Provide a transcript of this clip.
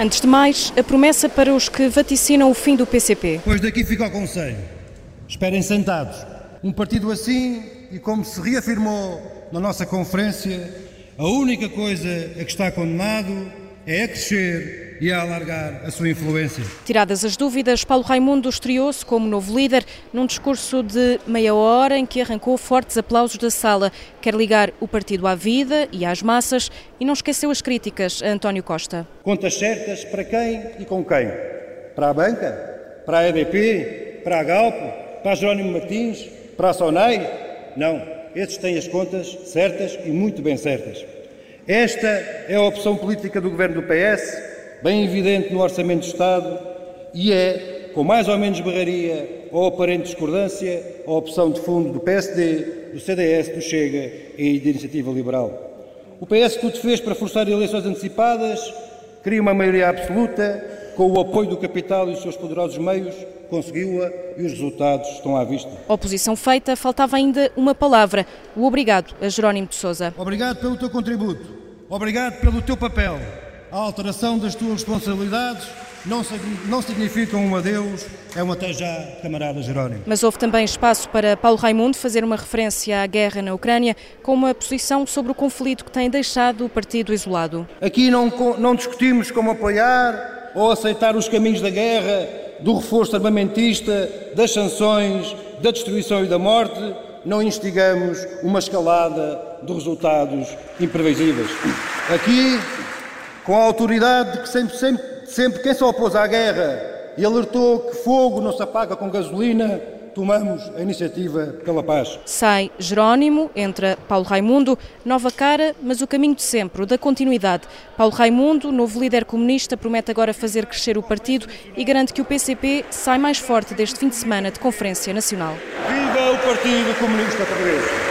Antes de mais, a promessa para os que vaticinam o fim do PCP. Pois daqui fica o Conselho. Esperem sentados. Um partido assim, e como se reafirmou na nossa conferência, a única coisa a que está condenado é a crescer e a alargar a sua influência. Tiradas as dúvidas, Paulo Raimundo estreou-se como novo líder num discurso de meia hora em que arrancou fortes aplausos da sala. Quer ligar o partido à vida e às massas e não esqueceu as críticas a António Costa. Contas certas para quem e com quem? Para a banca? Para a EDP? Para a Galpo? Para a Jerónimo Martins? Para a Sonai? Não, esses têm as contas certas e muito bem certas. Esta é a opção política do governo do PS bem evidente no Orçamento de Estado e é, com mais ou menos barraria ou aparente discordância, a opção de fundo do PSD, do CDS, do Chega e da Iniciativa Liberal. O PS tudo fez para forçar eleições antecipadas, queria uma maioria absoluta, com o apoio do capital e os seus poderosos meios, conseguiu-a e os resultados estão à vista. Oposição feita, faltava ainda uma palavra, o obrigado a Jerónimo de Sousa. Obrigado pelo teu contributo, obrigado pelo teu papel, a alteração das tuas responsabilidades não, não significa um adeus, é um até já, camarada Jerónimo. Mas houve também espaço para Paulo Raimundo fazer uma referência à guerra na Ucrânia, com uma posição sobre o conflito que tem deixado o partido isolado. Aqui não, não discutimos como apoiar ou aceitar os caminhos da guerra, do reforço armamentista, das sanções, da destruição e da morte. Não instigamos uma escalada de resultados imprevisíveis. Aqui com a autoridade de que sempre, sempre, sempre quem se opôs à guerra e alertou que fogo não se apaga com gasolina, tomamos a iniciativa pela paz. Sai Jerónimo, entra Paulo Raimundo, nova cara, mas o caminho de sempre, o da continuidade. Paulo Raimundo, novo líder comunista, promete agora fazer crescer o partido e garante que o PCP sai mais forte deste fim de semana de Conferência Nacional. Viva o Partido Comunista Português!